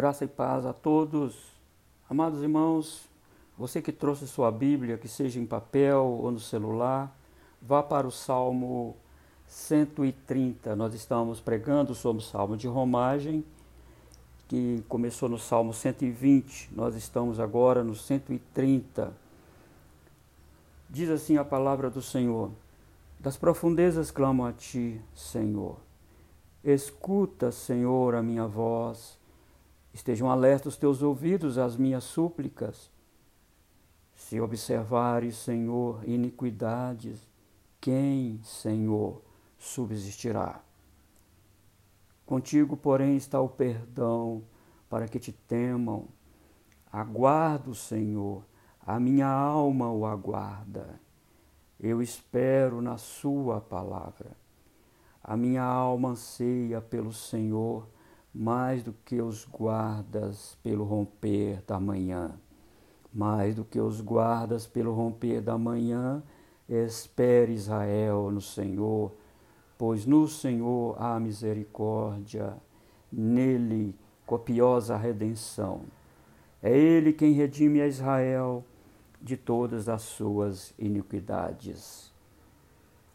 Graça e paz a todos. Amados irmãos, você que trouxe sua Bíblia, que seja em papel ou no celular, vá para o Salmo 130. Nós estamos pregando sobre o Salmo de Romagem, que começou no Salmo 120. Nós estamos agora no 130. Diz assim a palavra do Senhor: Das profundezas clamo a ti, Senhor. Escuta, Senhor, a minha voz Estejam alertos os teus ouvidos às minhas súplicas. Se observares, Senhor, iniquidades, quem, Senhor, subsistirá? Contigo, porém, está o perdão para que te temam. Aguardo, Senhor, a minha alma o aguarda. Eu espero na Sua palavra. A minha alma anseia pelo Senhor mais do que os guardas pelo romper da manhã. Mais do que os guardas pelo romper da manhã, espere Israel no Senhor, pois no Senhor há misericórdia, nele copiosa redenção. É ele quem redime a Israel de todas as suas iniquidades.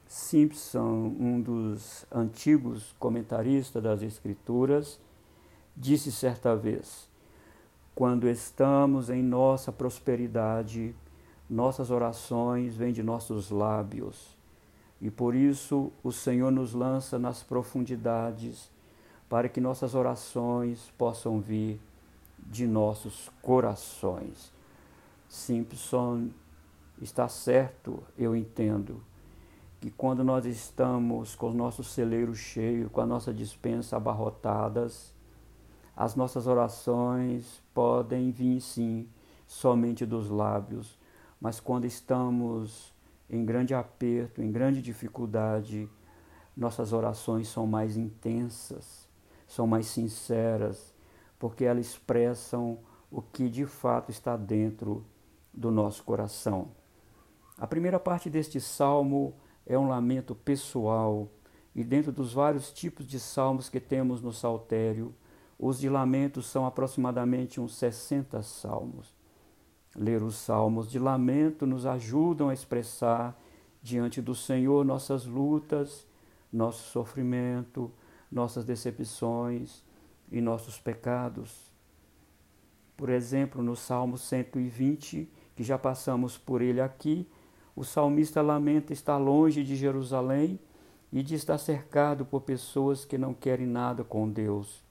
Simpson, um dos antigos comentaristas das Escrituras, disse certa vez: Quando estamos em nossa prosperidade, nossas orações vêm de nossos lábios. E por isso o Senhor nos lança nas profundidades, para que nossas orações possam vir de nossos corações. Simpson está certo, eu entendo, que quando nós estamos com os nossos celeiros cheios, com a nossa dispensa abarrotadas, as nossas orações podem vir sim somente dos lábios, mas quando estamos em grande aperto, em grande dificuldade, nossas orações são mais intensas, são mais sinceras, porque elas expressam o que de fato está dentro do nosso coração. A primeira parte deste salmo é um lamento pessoal, e dentro dos vários tipos de salmos que temos no saltério, os de lamento são aproximadamente uns 60 salmos. Ler os salmos de lamento nos ajudam a expressar diante do Senhor nossas lutas, nosso sofrimento, nossas decepções e nossos pecados. Por exemplo, no Salmo 120, que já passamos por ele aqui, o salmista lamenta estar longe de Jerusalém e de estar cercado por pessoas que não querem nada com Deus.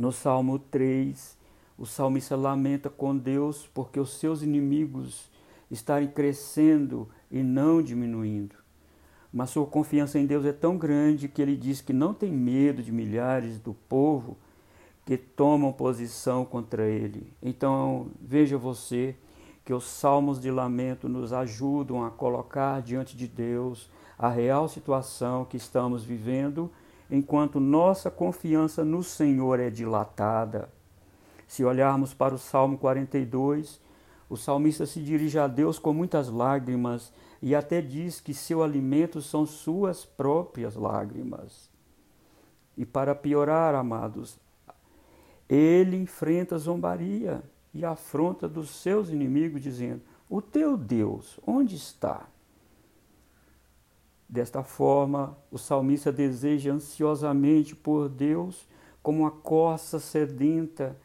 No Salmo 3, o salmista lamenta com Deus porque os seus inimigos estarem crescendo e não diminuindo. Mas sua confiança em Deus é tão grande que ele diz que não tem medo de milhares do povo que tomam posição contra ele. Então, veja você que os salmos de lamento nos ajudam a colocar diante de Deus a real situação que estamos vivendo enquanto nossa confiança no Senhor é dilatada. Se olharmos para o Salmo 42, o salmista se dirige a Deus com muitas lágrimas e até diz que seu alimento são suas próprias lágrimas. E para piorar, amados, ele enfrenta zombaria e afronta dos seus inimigos, dizendo: O teu Deus, onde está? Desta forma, o salmista deseja ansiosamente por Deus, como a corça sedenta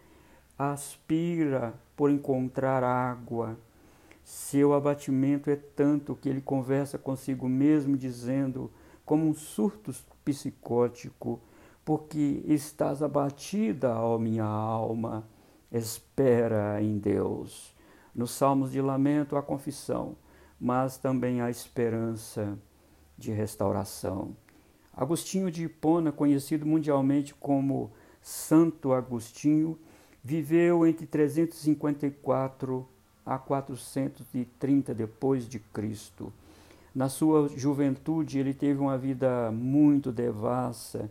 aspira por encontrar água. Seu abatimento é tanto que ele conversa consigo mesmo, dizendo, como um surto psicótico, porque estás abatida, ó minha alma, espera em Deus. Nos Salmos de Lamento, a confissão, mas também a esperança de restauração. Agostinho de Hipona, conhecido mundialmente como Santo Agostinho, viveu entre 354 a 430 depois de Cristo. Na sua juventude, ele teve uma vida muito devassa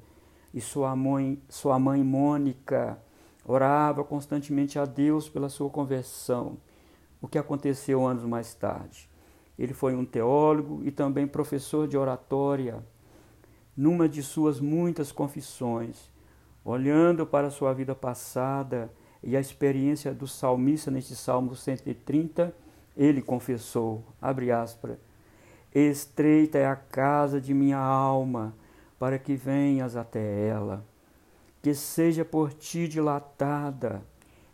e sua mãe, sua mãe Mônica orava constantemente a Deus pela sua conversão, o que aconteceu anos mais tarde. Ele foi um teólogo e também professor de oratória. Numa de suas muitas confissões, olhando para sua vida passada e a experiência do salmista neste Salmo 130, ele confessou, abre aspas, estreita é a casa de minha alma, para que venhas até ela. Que seja por ti dilatada,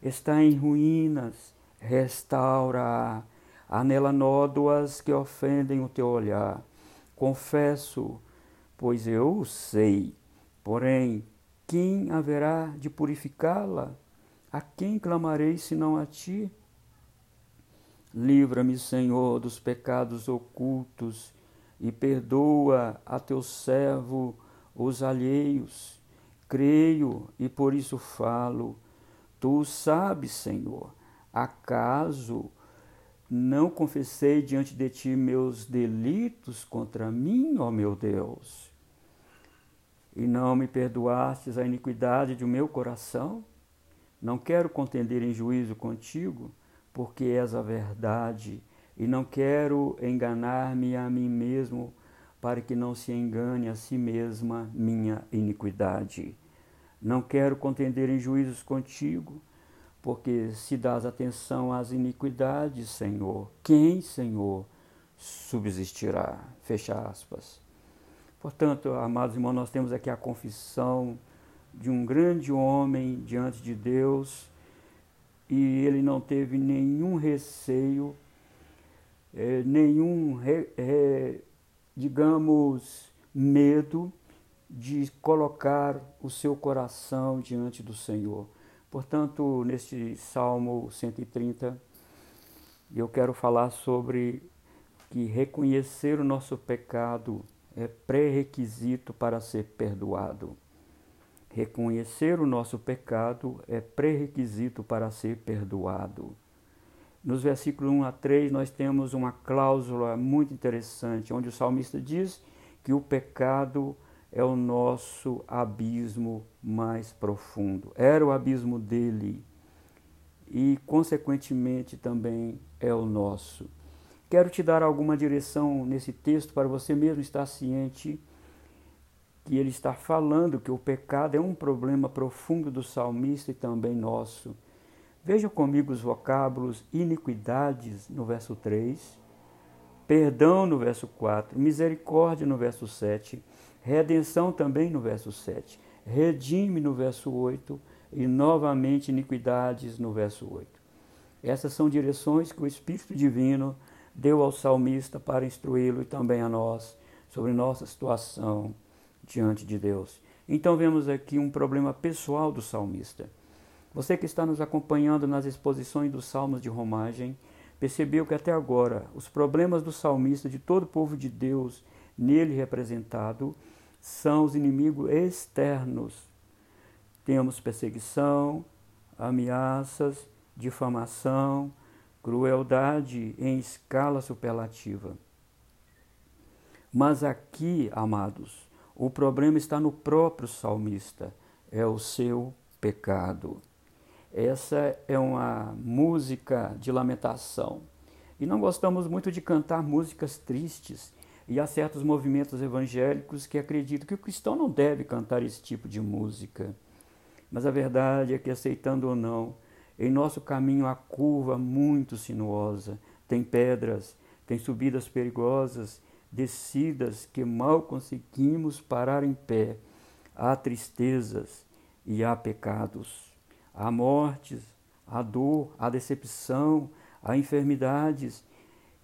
está em ruínas, restaura-a. Há nela nódoas que ofendem o teu olhar. Confesso, pois eu o sei. Porém, quem haverá de purificá-la? A quem clamarei senão a ti? Livra-me, Senhor, dos pecados ocultos e perdoa a teu servo os alheios. Creio e por isso falo. Tu sabes, Senhor, acaso não confessei diante de ti meus delitos contra mim, ó meu Deus? E não me perdoastes a iniquidade do meu coração? Não quero contender em juízo contigo, porque és a verdade, e não quero enganar-me a mim mesmo, para que não se engane a si mesma minha iniquidade. Não quero contender em juízos contigo, porque se dás atenção às iniquidades, Senhor, quem, Senhor, subsistirá? Fecha aspas. Portanto, amados irmãos, nós temos aqui a confissão de um grande homem diante de Deus e ele não teve nenhum receio, é, nenhum, é, digamos, medo de colocar o seu coração diante do Senhor. Portanto, neste Salmo 130, eu quero falar sobre que reconhecer o nosso pecado é pré-requisito para ser perdoado. Reconhecer o nosso pecado é pré-requisito para ser perdoado. Nos versículos 1 a 3, nós temos uma cláusula muito interessante, onde o salmista diz que o pecado é o nosso abismo mais profundo. Era o abismo dele e, consequentemente, também é o nosso. Quero te dar alguma direção nesse texto para você mesmo estar ciente que ele está falando que o pecado é um problema profundo do salmista e também nosso. Veja comigo os vocábulos iniquidades no verso 3, perdão no verso 4, misericórdia no verso 7, redenção também no verso 7, redime no verso 8 e novamente iniquidades no verso 8. Essas são direções que o Espírito Divino deu ao salmista para instruí-lo e também a nós sobre nossa situação diante de Deus. Então vemos aqui um problema pessoal do salmista. Você que está nos acompanhando nas exposições dos salmos de romagem, percebeu que até agora os problemas do salmista, de todo o povo de Deus nele representado, são os inimigos externos. Temos perseguição, ameaças, difamação, crueldade em escala superlativa. Mas aqui, amados, o problema está no próprio salmista, é o seu pecado. Essa é uma música de lamentação. E não gostamos muito de cantar músicas tristes, e há certos movimentos evangélicos que acreditam que o cristão não deve cantar esse tipo de música. Mas a verdade é que, aceitando ou não, em nosso caminho há curva muito sinuosa, tem pedras, tem subidas perigosas descidas que mal conseguimos parar em pé. Há tristezas e há pecados, há mortes, há dor, há decepção, há enfermidades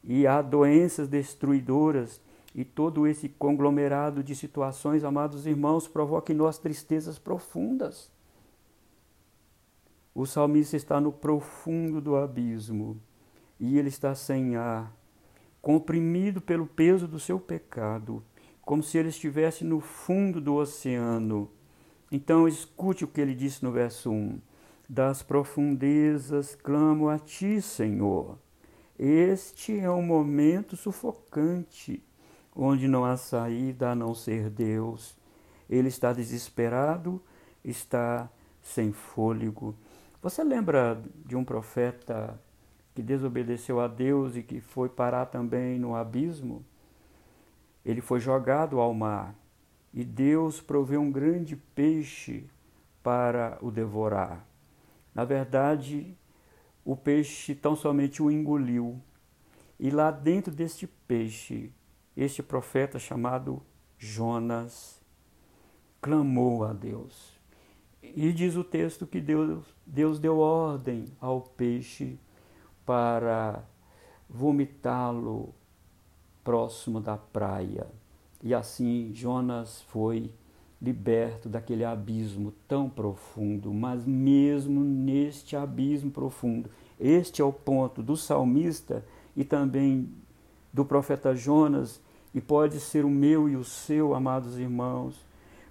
e há doenças destruidoras. E todo esse conglomerado de situações, amados irmãos, provoca em nós tristezas profundas. O salmista está no profundo do abismo e ele está sem ar, comprimido pelo peso do seu pecado, como se ele estivesse no fundo do oceano. Então, escute o que ele disse no verso 1: Das profundezas clamo a ti, Senhor. Este é um momento sufocante, onde não há saída a não ser Deus. Ele está desesperado, está sem fôlego. Você lembra de um profeta que desobedeceu a Deus e que foi parar também no abismo, ele foi jogado ao mar e Deus proveu um grande peixe para o devorar. Na verdade, o peixe tão somente o engoliu. E lá dentro deste peixe, este profeta chamado Jonas clamou a Deus. E diz o texto que Deus, Deus deu ordem ao peixe para vomitá-lo próximo da praia. E assim Jonas foi liberto daquele abismo tão profundo, mas mesmo neste abismo profundo, este é o ponto do salmista e também do profeta Jonas, e pode ser o meu e o seu, amados irmãos,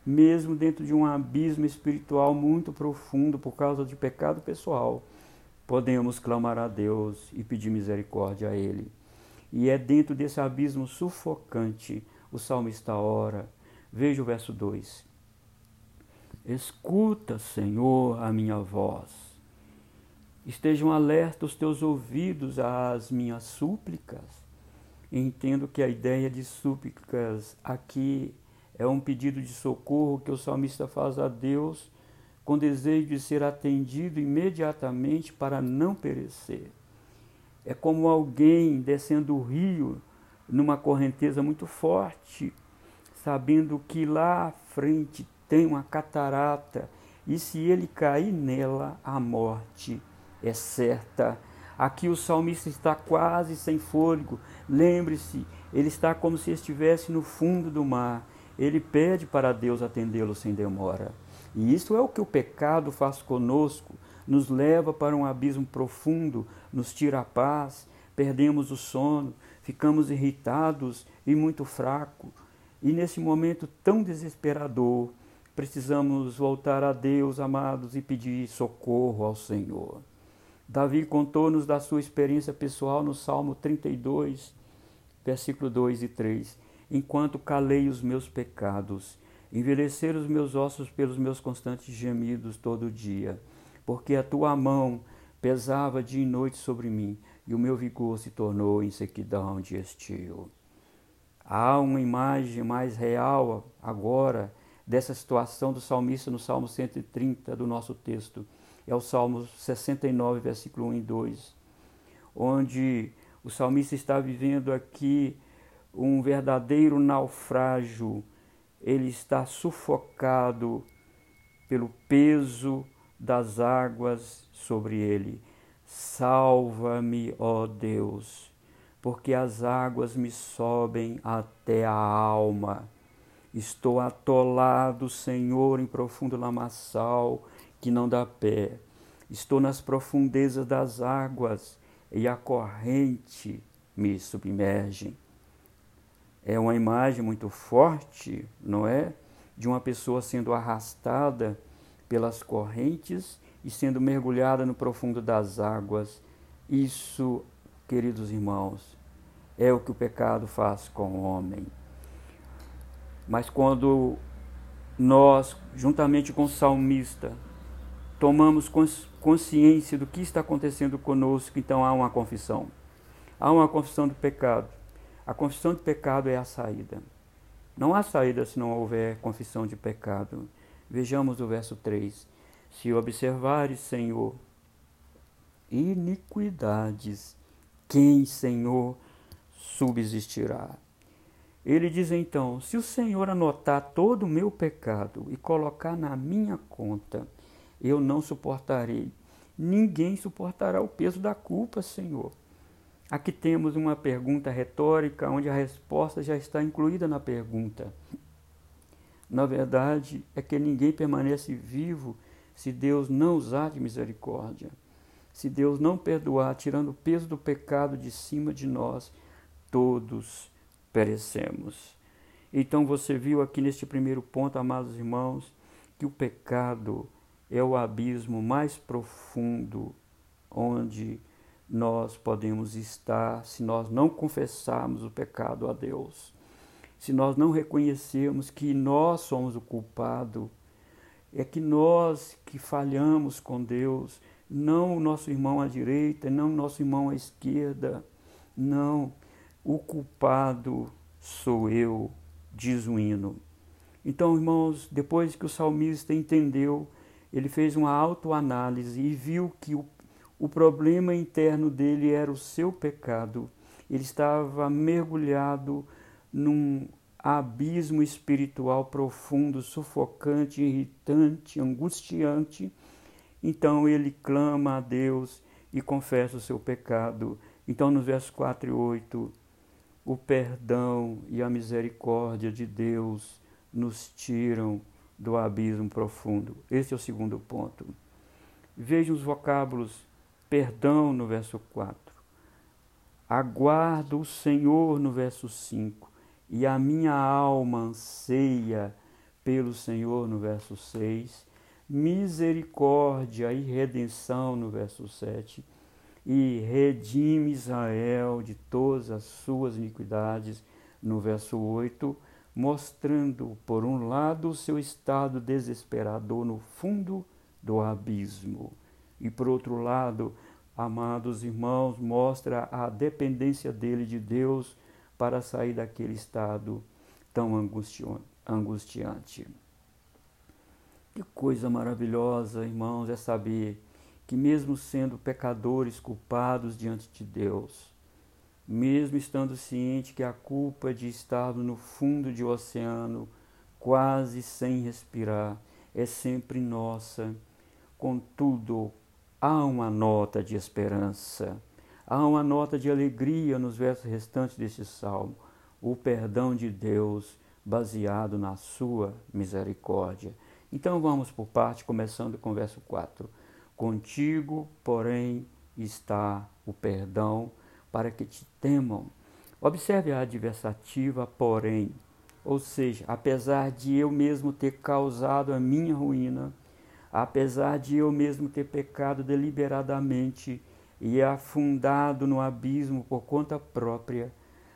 mesmo dentro de um abismo espiritual muito profundo por causa de pecado pessoal, podemos clamar a Deus e pedir misericórdia a Ele. E é dentro desse abismo sufocante o salmista ora. Veja o verso 2. Escuta, Senhor, a minha voz. Estejam alertos os teus ouvidos às minhas súplicas. Entendo que a ideia de súplicas aqui é um pedido de socorro que o salmista faz a Deus com desejo de ser atendido imediatamente para não perecer. É como alguém descendo o rio numa correnteza muito forte, sabendo que lá à frente tem uma catarata e se ele cair nela, a morte é certa. Aqui o salmista está quase sem fôlego. Lembre-se, ele está como se estivesse no fundo do mar. Ele pede para Deus atendê-lo sem demora. E isso é o que o pecado faz conosco, nos leva para um abismo profundo, nos tira a paz, perdemos o sono, ficamos irritados e muito fracos. E nesse momento tão desesperador, precisamos voltar a Deus, amados, e pedir socorro ao Senhor. Davi contou-nos da sua experiência pessoal no Salmo 32, versículo 2 e 3. Enquanto calei os meus pecados, envelheceram os meus ossos pelos meus constantes gemidos todo dia, porque a tua mão pesava dia e noite sobre mim, e o meu vigor se tornou em sequidão de estio. Há uma imagem mais real agora dessa situação do salmista no Salmo 130 do nosso texto. É o Salmo 69, versículo 1 e 2, onde o salmista está vivendo aqui um verdadeiro naufrágio ele está sufocado pelo peso das águas sobre ele. Salva-me, ó Deus, porque as águas me sobem até a alma. Estou atolado, Senhor, em profundo lamaçal que não dá pé. Estou nas profundezas das águas e a corrente me submerge é uma imagem muito forte, não é? De uma pessoa sendo arrastada pelas correntes e sendo mergulhada no profundo das águas. Isso, queridos irmãos, é o que o pecado faz com o homem. Mas quando nós, juntamente com o salmista, tomamos consciência do que está acontecendo conosco, então há uma confissão. Há uma confissão do pecado. A confissão de pecado é a saída. Não há saída se não houver confissão de pecado. Vejamos o verso 3. Se observares, Senhor, iniquidades, quem, Senhor, subsistirá? Ele diz então: Se o Senhor anotar todo o meu pecado e colocar na minha conta, eu não suportarei. Ninguém suportará o peso da culpa, Senhor. Aqui temos uma pergunta retórica onde a resposta já está incluída na pergunta. Na verdade, é que ninguém permanece vivo se Deus não usar de misericórdia. Se Deus não perdoar, tirando o peso do pecado de cima de nós, todos perecemos. Então você viu aqui neste primeiro ponto, amados irmãos, que o pecado é o abismo mais profundo onde nós podemos estar se nós não confessarmos o pecado a Deus, se nós não reconhecermos que nós somos o culpado, é que nós que falhamos com Deus, não o nosso irmão à direita, não o nosso irmão à esquerda, não, o culpado sou eu, diz o hino. Então, irmãos, depois que o salmista entendeu ele fez uma autoanálise e viu que o, o problema interno dele era o seu pecado. Ele estava mergulhado num abismo espiritual profundo, sufocante, irritante, angustiante. Então ele clama a Deus e confessa o seu pecado. Então, nos versos 4 e 8, o perdão e a misericórdia de Deus nos tiram do abismo profundo. Esse é o segundo ponto. Vejam os vocábulos perdão no verso 4. Aguardo o Senhor no verso 5. E a minha alma anseia pelo Senhor no verso 6. Misericórdia e redenção no verso 7 e redime Israel de todas as suas iniquidades, no verso 8, mostrando, por um lado, seu estado desesperador no fundo do abismo, e por outro lado, amados irmãos, mostra a dependência dele de Deus para sair daquele estado tão angustiante. Que coisa maravilhosa, irmãos, é saber que, mesmo sendo pecadores culpados diante de Deus, mesmo estando ciente que a culpa de estar no fundo de um oceano, quase sem respirar, é sempre nossa, contudo, há uma nota de esperança, há uma nota de alegria nos versos restantes deste salmo, o perdão de Deus baseado na sua misericórdia. Então vamos por parte, começando com o verso 4. Contigo, porém, está o perdão para que te temam. Observe a adversativa, porém, ou seja, apesar de eu mesmo ter causado a minha ruína, apesar de eu mesmo ter pecado deliberadamente e afundado no abismo por conta própria,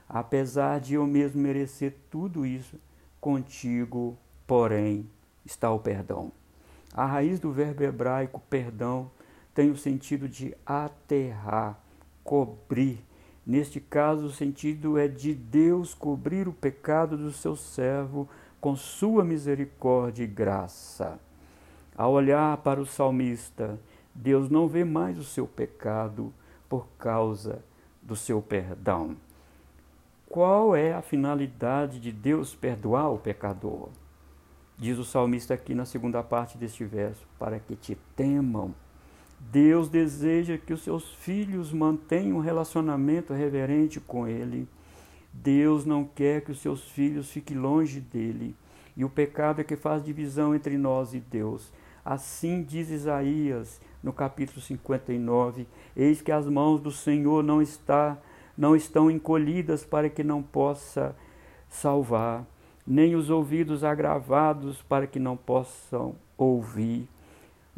apesar de eu mesmo merecer tudo isso, contigo, porém, está o perdão. A raiz do verbo hebraico perdão tem o sentido de aterrar, cobrir. Neste caso, o sentido é de Deus cobrir o pecado do seu servo com sua misericórdia e graça. Ao olhar para o salmista, Deus não vê mais o seu pecado por causa do seu perdão. Qual é a finalidade de Deus perdoar o pecador? Diz o salmista aqui na segunda parte deste verso: para que te temam. Deus deseja que os seus filhos mantenham um relacionamento reverente com Ele. Deus não quer que os seus filhos fiquem longe dele. E o pecado é que faz divisão entre nós e Deus. Assim diz Isaías no capítulo 59: Eis que as mãos do Senhor não, está, não estão encolhidas para que não possa salvar nem os ouvidos agravados para que não possam ouvir,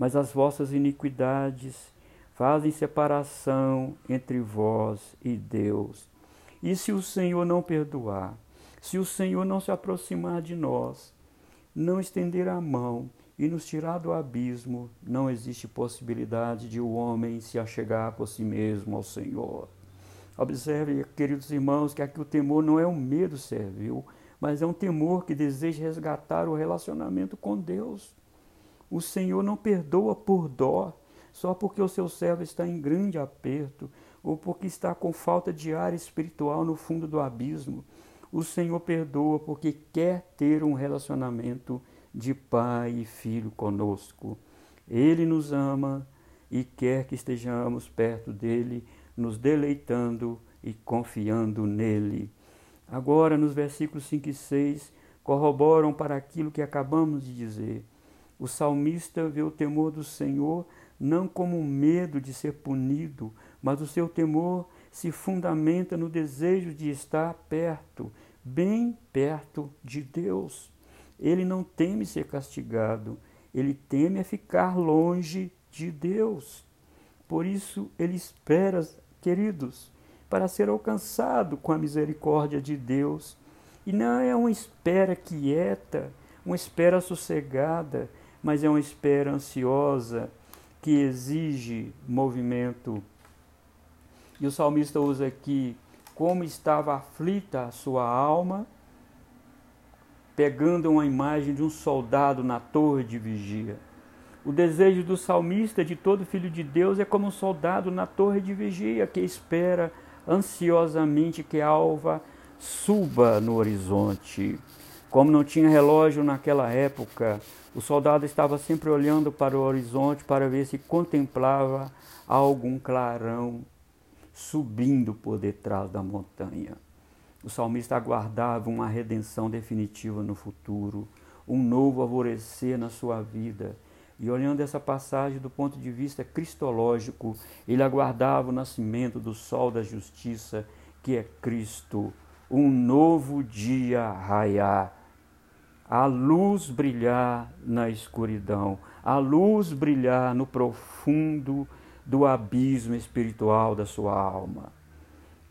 mas as vossas iniquidades fazem separação entre vós e Deus. E se o Senhor não perdoar, se o Senhor não se aproximar de nós, não estender a mão e nos tirar do abismo, não existe possibilidade de o homem se achegar por si mesmo ao Senhor. Observe, queridos irmãos, que aqui o temor não é um medo servil, mas é um temor que deseja resgatar o relacionamento com Deus. O Senhor não perdoa por dó, só porque o seu servo está em grande aperto ou porque está com falta de ar espiritual no fundo do abismo. O Senhor perdoa porque quer ter um relacionamento de pai e filho conosco. Ele nos ama e quer que estejamos perto dele, nos deleitando e confiando nele. Agora, nos versículos 5 e 6, corroboram para aquilo que acabamos de dizer. O salmista vê o temor do Senhor não como medo de ser punido, mas o seu temor se fundamenta no desejo de estar perto, bem perto de Deus. Ele não teme ser castigado, ele teme ficar longe de Deus. Por isso ele espera, queridos, para ser alcançado com a misericórdia de Deus. E não é uma espera quieta, uma espera sossegada, mas é uma espera ansiosa que exige movimento. E o salmista usa aqui como estava aflita a sua alma, pegando uma imagem de um soldado na torre de vigia. O desejo do salmista, de todo filho de Deus, é como um soldado na torre de vigia que espera ansiosamente que a alva suba no horizonte. Como não tinha relógio naquela época, o soldado estava sempre olhando para o horizonte para ver se contemplava algum clarão subindo por detrás da montanha. O salmista aguardava uma redenção definitiva no futuro, um novo alvorecer na sua vida. E olhando essa passagem do ponto de vista cristológico, ele aguardava o nascimento do sol da justiça, que é Cristo, um novo dia raiar, a luz brilhar na escuridão, a luz brilhar no profundo do abismo espiritual da sua alma.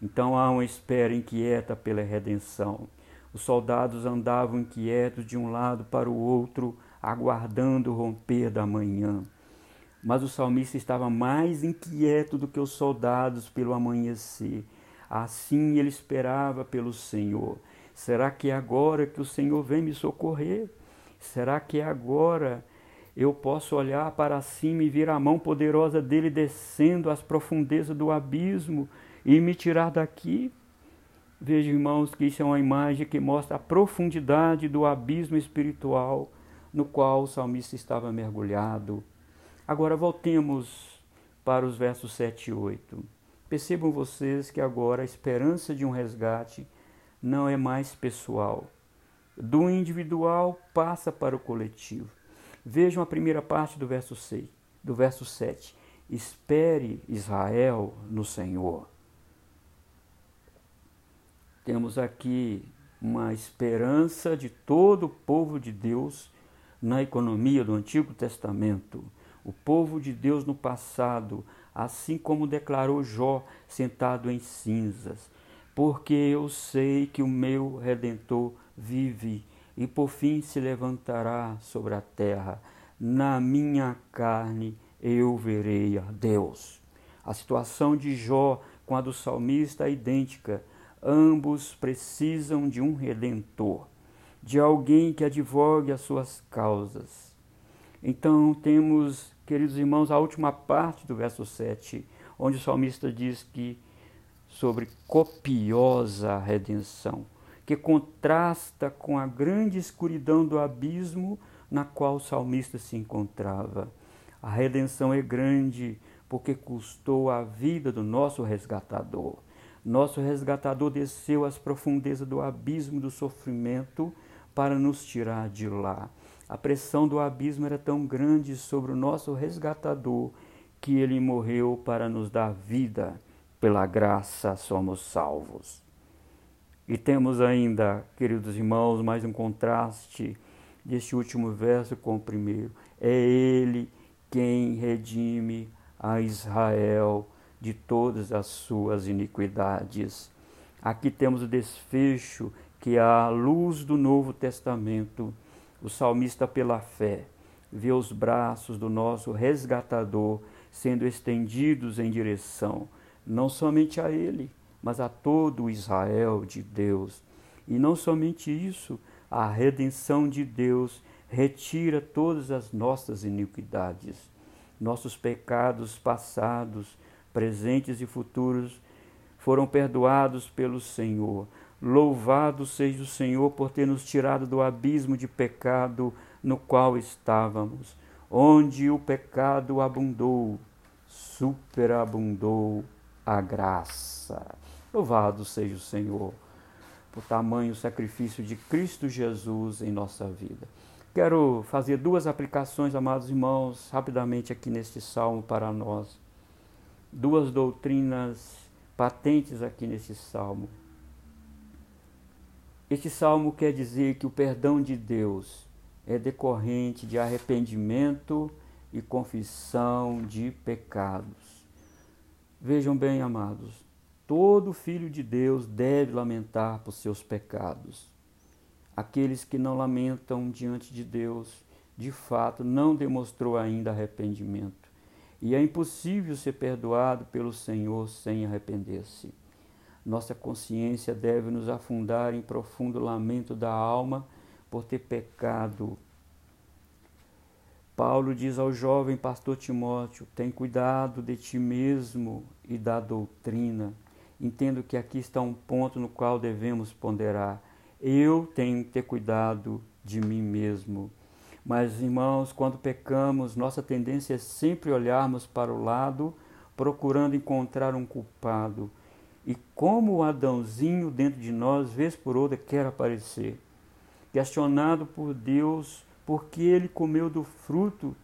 Então há uma espera inquieta pela redenção. Os soldados andavam inquietos de um lado para o outro, aguardando o romper da manhã. Mas o salmista estava mais inquieto do que os soldados pelo amanhecer. Assim ele esperava pelo Senhor. Será que é agora que o Senhor vem me socorrer? Será que é agora eu posso olhar para cima e ver a mão poderosa dele descendo às profundezas do abismo e me tirar daqui. Veja, irmãos, que isso é uma imagem que mostra a profundidade do abismo espiritual no qual o salmista estava mergulhado. Agora voltemos para os versos 7 e 8. Percebam vocês que agora a esperança de um resgate não é mais pessoal. Do individual passa para o coletivo. Vejam a primeira parte do verso 6, do verso 7. Espere Israel no Senhor. Temos aqui uma esperança de todo o povo de Deus na economia do Antigo Testamento. O povo de Deus no passado, assim como declarou Jó sentado em cinzas, porque eu sei que o meu redentor vive e por fim se levantará sobre a terra. Na minha carne eu verei a Deus. A situação de Jó com a do salmista é idêntica. Ambos precisam de um redentor, de alguém que advogue as suas causas. Então temos, queridos irmãos, a última parte do verso 7, onde o salmista diz que sobre copiosa redenção, que contrasta com a grande escuridão do abismo na qual o salmista se encontrava. A redenção é grande porque custou a vida do nosso resgatador. Nosso resgatador desceu às profundezas do abismo do sofrimento para nos tirar de lá. A pressão do abismo era tão grande sobre o nosso resgatador que ele morreu para nos dar vida. Pela graça somos salvos. E temos ainda, queridos irmãos, mais um contraste deste último verso com o primeiro. É Ele quem redime a Israel de todas as suas iniquidades. Aqui temos o desfecho que à luz do Novo Testamento, o salmista pela fé vê os braços do nosso resgatador sendo estendidos em direção não somente a ele, mas a todo o Israel de Deus. E não somente isso, a redenção de Deus retira todas as nossas iniquidades, nossos pecados passados, presentes e futuros foram perdoados pelo Senhor. Louvado seja o Senhor por ter nos tirado do abismo de pecado no qual estávamos, onde o pecado abundou, superabundou a graça. Louvado seja o Senhor por tamanho sacrifício de Cristo Jesus em nossa vida. Quero fazer duas aplicações, amados irmãos, rapidamente aqui neste salmo para nós duas doutrinas patentes aqui nesse salmo. Este salmo quer dizer que o perdão de Deus é decorrente de arrependimento e confissão de pecados. Vejam bem, amados, todo filho de Deus deve lamentar por seus pecados. Aqueles que não lamentam diante de Deus, de fato, não demonstrou ainda arrependimento. E é impossível ser perdoado pelo Senhor sem arrepender-se. Nossa consciência deve nos afundar em profundo lamento da alma por ter pecado. Paulo diz ao jovem pastor Timóteo: tem cuidado de ti mesmo e da doutrina. Entendo que aqui está um ponto no qual devemos ponderar. Eu tenho que ter cuidado de mim mesmo. Mas, irmãos, quando pecamos, nossa tendência é sempre olharmos para o lado, procurando encontrar um culpado. E como o Adãozinho dentro de nós, vez por outra, quer aparecer. Questionado por Deus porque ele comeu do fruto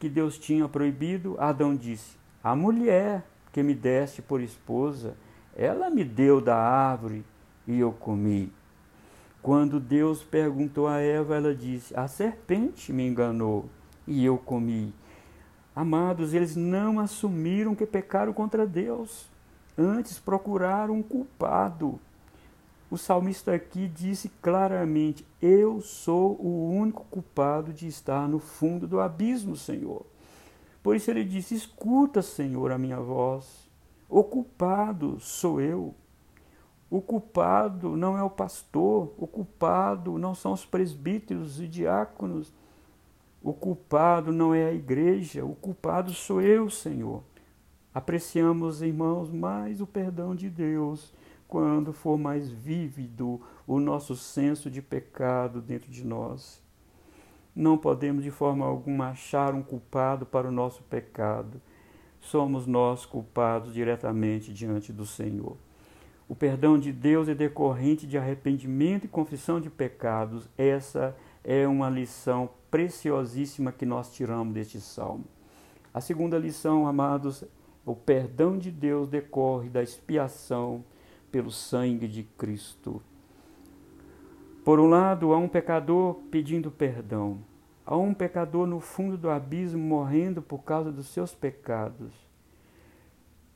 que Deus tinha proibido, Adão disse: A mulher que me deste por esposa, ela me deu da árvore e eu comi. Quando Deus perguntou a Eva, ela disse: A serpente me enganou e eu comi. Amados, eles não assumiram que pecaram contra Deus, antes procuraram um culpado. O salmista aqui disse claramente: Eu sou o único culpado de estar no fundo do abismo, Senhor. Por isso ele disse: Escuta, Senhor, a minha voz. O culpado sou eu. O culpado não é o pastor, o culpado não são os presbíteros e diáconos. O culpado não é a igreja, o culpado sou eu, Senhor. Apreciamos, irmãos, mais o perdão de Deus quando for mais vívido o nosso senso de pecado dentro de nós. Não podemos de forma alguma achar um culpado para o nosso pecado. Somos nós culpados diretamente diante do Senhor. O perdão de Deus é decorrente de arrependimento e confissão de pecados. Essa é uma lição preciosíssima que nós tiramos deste salmo. A segunda lição, amados, o perdão de Deus decorre da expiação pelo sangue de Cristo. Por um lado, há um pecador pedindo perdão, há um pecador no fundo do abismo morrendo por causa dos seus pecados.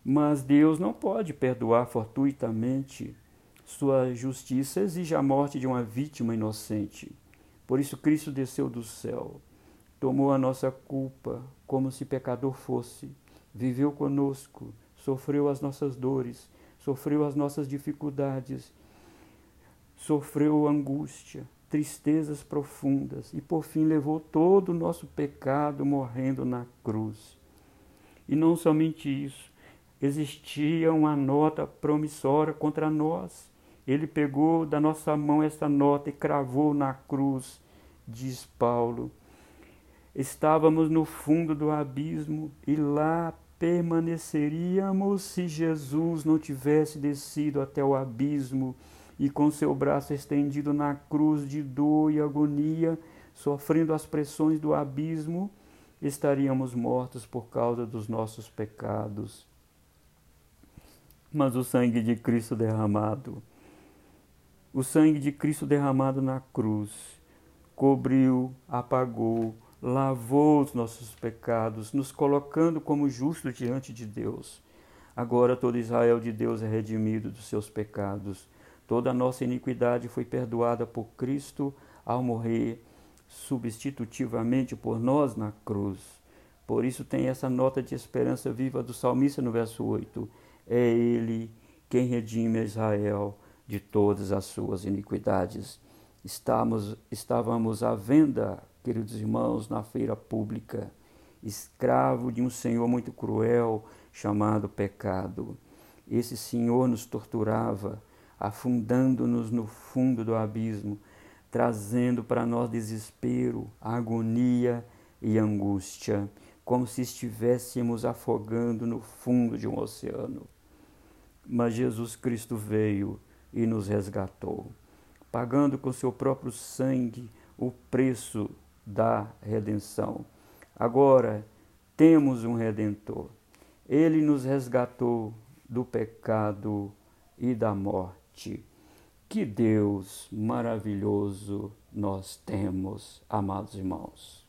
Mas Deus não pode perdoar fortuitamente. Sua justiça exige a morte de uma vítima inocente. Por isso, Cristo desceu do céu, tomou a nossa culpa como se pecador fosse, viveu conosco, sofreu as nossas dores sofreu as nossas dificuldades, sofreu angústia, tristezas profundas e por fim levou todo o nosso pecado morrendo na cruz. E não somente isso, existia uma nota promissória contra nós. Ele pegou da nossa mão essa nota e cravou na cruz, diz Paulo. Estávamos no fundo do abismo e lá permaneceríamos se Jesus não tivesse descido até o abismo e com seu braço estendido na cruz de dor e agonia, sofrendo as pressões do abismo, estaríamos mortos por causa dos nossos pecados. Mas o sangue de Cristo derramado, o sangue de Cristo derramado na cruz, cobriu, apagou, lavou os nossos pecados, nos colocando como justos diante de Deus. Agora todo Israel de Deus é redimido dos seus pecados. Toda a nossa iniquidade foi perdoada por Cristo ao morrer substitutivamente por nós na cruz. Por isso tem essa nota de esperança viva do salmista no verso 8. É Ele quem redime Israel de todas as suas iniquidades. Estamos, estávamos à venda queridos irmãos, na feira pública, escravo de um senhor muito cruel chamado pecado. Esse senhor nos torturava, afundando-nos no fundo do abismo, trazendo para nós desespero, agonia e angústia, como se estivéssemos afogando no fundo de um oceano. Mas Jesus Cristo veio e nos resgatou, pagando com seu próprio sangue o preço da redenção. Agora temos um redentor. Ele nos resgatou do pecado e da morte. Que Deus maravilhoso nós temos, amados irmãos.